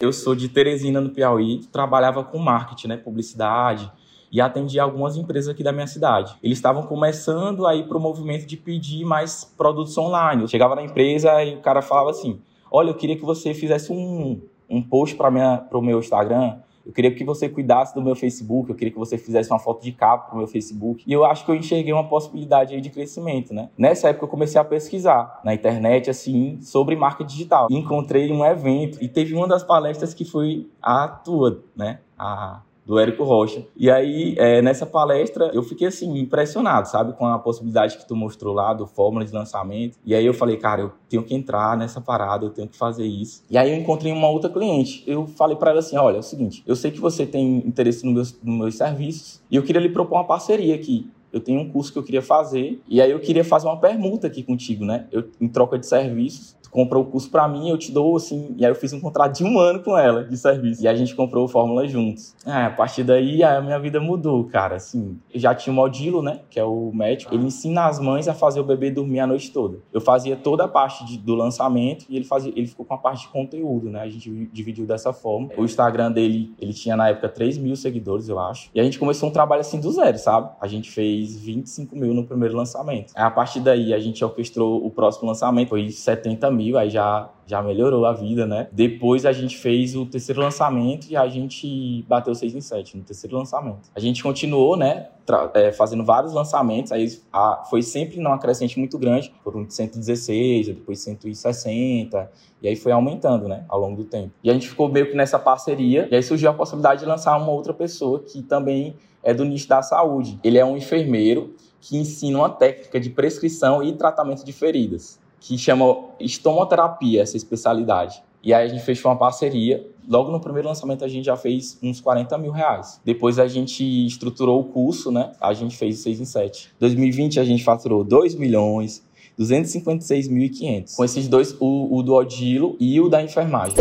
Eu sou de Teresina, no Piauí, trabalhava com marketing, né, publicidade, e atendia algumas empresas aqui da minha cidade. Eles estavam começando aí para o movimento de pedir mais produtos online. Eu chegava na empresa e o cara falava assim: Olha, eu queria que você fizesse um, um post para o meu Instagram eu queria que você cuidasse do meu Facebook, eu queria que você fizesse uma foto de capa pro meu Facebook. E eu acho que eu enxerguei uma possibilidade aí de crescimento, né? Nessa época eu comecei a pesquisar na internet, assim, sobre marca digital. Encontrei um evento e teve uma das palestras que foi a tua, né? A do Érico Rocha. E aí, é, nessa palestra, eu fiquei assim, impressionado, sabe, com a possibilidade que tu mostrou lá do fórmula de lançamento. E aí eu falei, cara, eu tenho que entrar nessa parada, eu tenho que fazer isso. E aí eu encontrei uma outra cliente. Eu falei para ela assim: olha, é o seguinte, eu sei que você tem interesse nos meus, nos meus serviços e eu queria lhe propor uma parceria aqui eu tenho um curso que eu queria fazer e aí eu queria fazer uma permuta aqui contigo, né? Eu, em troca de serviços, tu comprou o curso para mim, eu te dou assim. E aí eu fiz um contrato de um ano com ela de serviço. E a gente comprou o Fórmula juntos. É, a partir daí a minha vida mudou, cara. Assim, eu já tinha o Modilo, né? Que é o médico. Ele ensina as mães a fazer o bebê dormir a noite toda. Eu fazia toda a parte de, do lançamento e ele fazia, ele ficou com a parte de conteúdo, né? A gente dividiu dessa forma. O Instagram dele, ele tinha na época 3 mil seguidores, eu acho. E a gente começou um trabalho assim do zero, sabe? A gente fez 25 mil no primeiro lançamento. A partir daí a gente orquestrou o próximo lançamento, foi 70 mil mil, aí já, já melhorou a vida, né? Depois a gente fez o terceiro lançamento e a gente bateu 6 em 7 no terceiro lançamento. A gente continuou, né? É, fazendo vários lançamentos, aí a, foi sempre numa crescente muito grande, foram 116, depois 160, e aí foi aumentando, né, ao longo do tempo. E a gente ficou meio que nessa parceria, e aí surgiu a possibilidade de lançar uma outra pessoa que também é do nicho da saúde. Ele é um enfermeiro que ensina uma técnica de prescrição e tratamento de feridas que chama estomoterapia, essa especialidade. E aí a gente fechou uma parceria. Logo no primeiro lançamento a gente já fez uns 40 mil reais. Depois a gente estruturou o curso, né? A gente fez 6 em 7. 2020 a gente faturou 2 milhões, 256.500. Com esses dois, o, o do Odilo e o da enfermagem.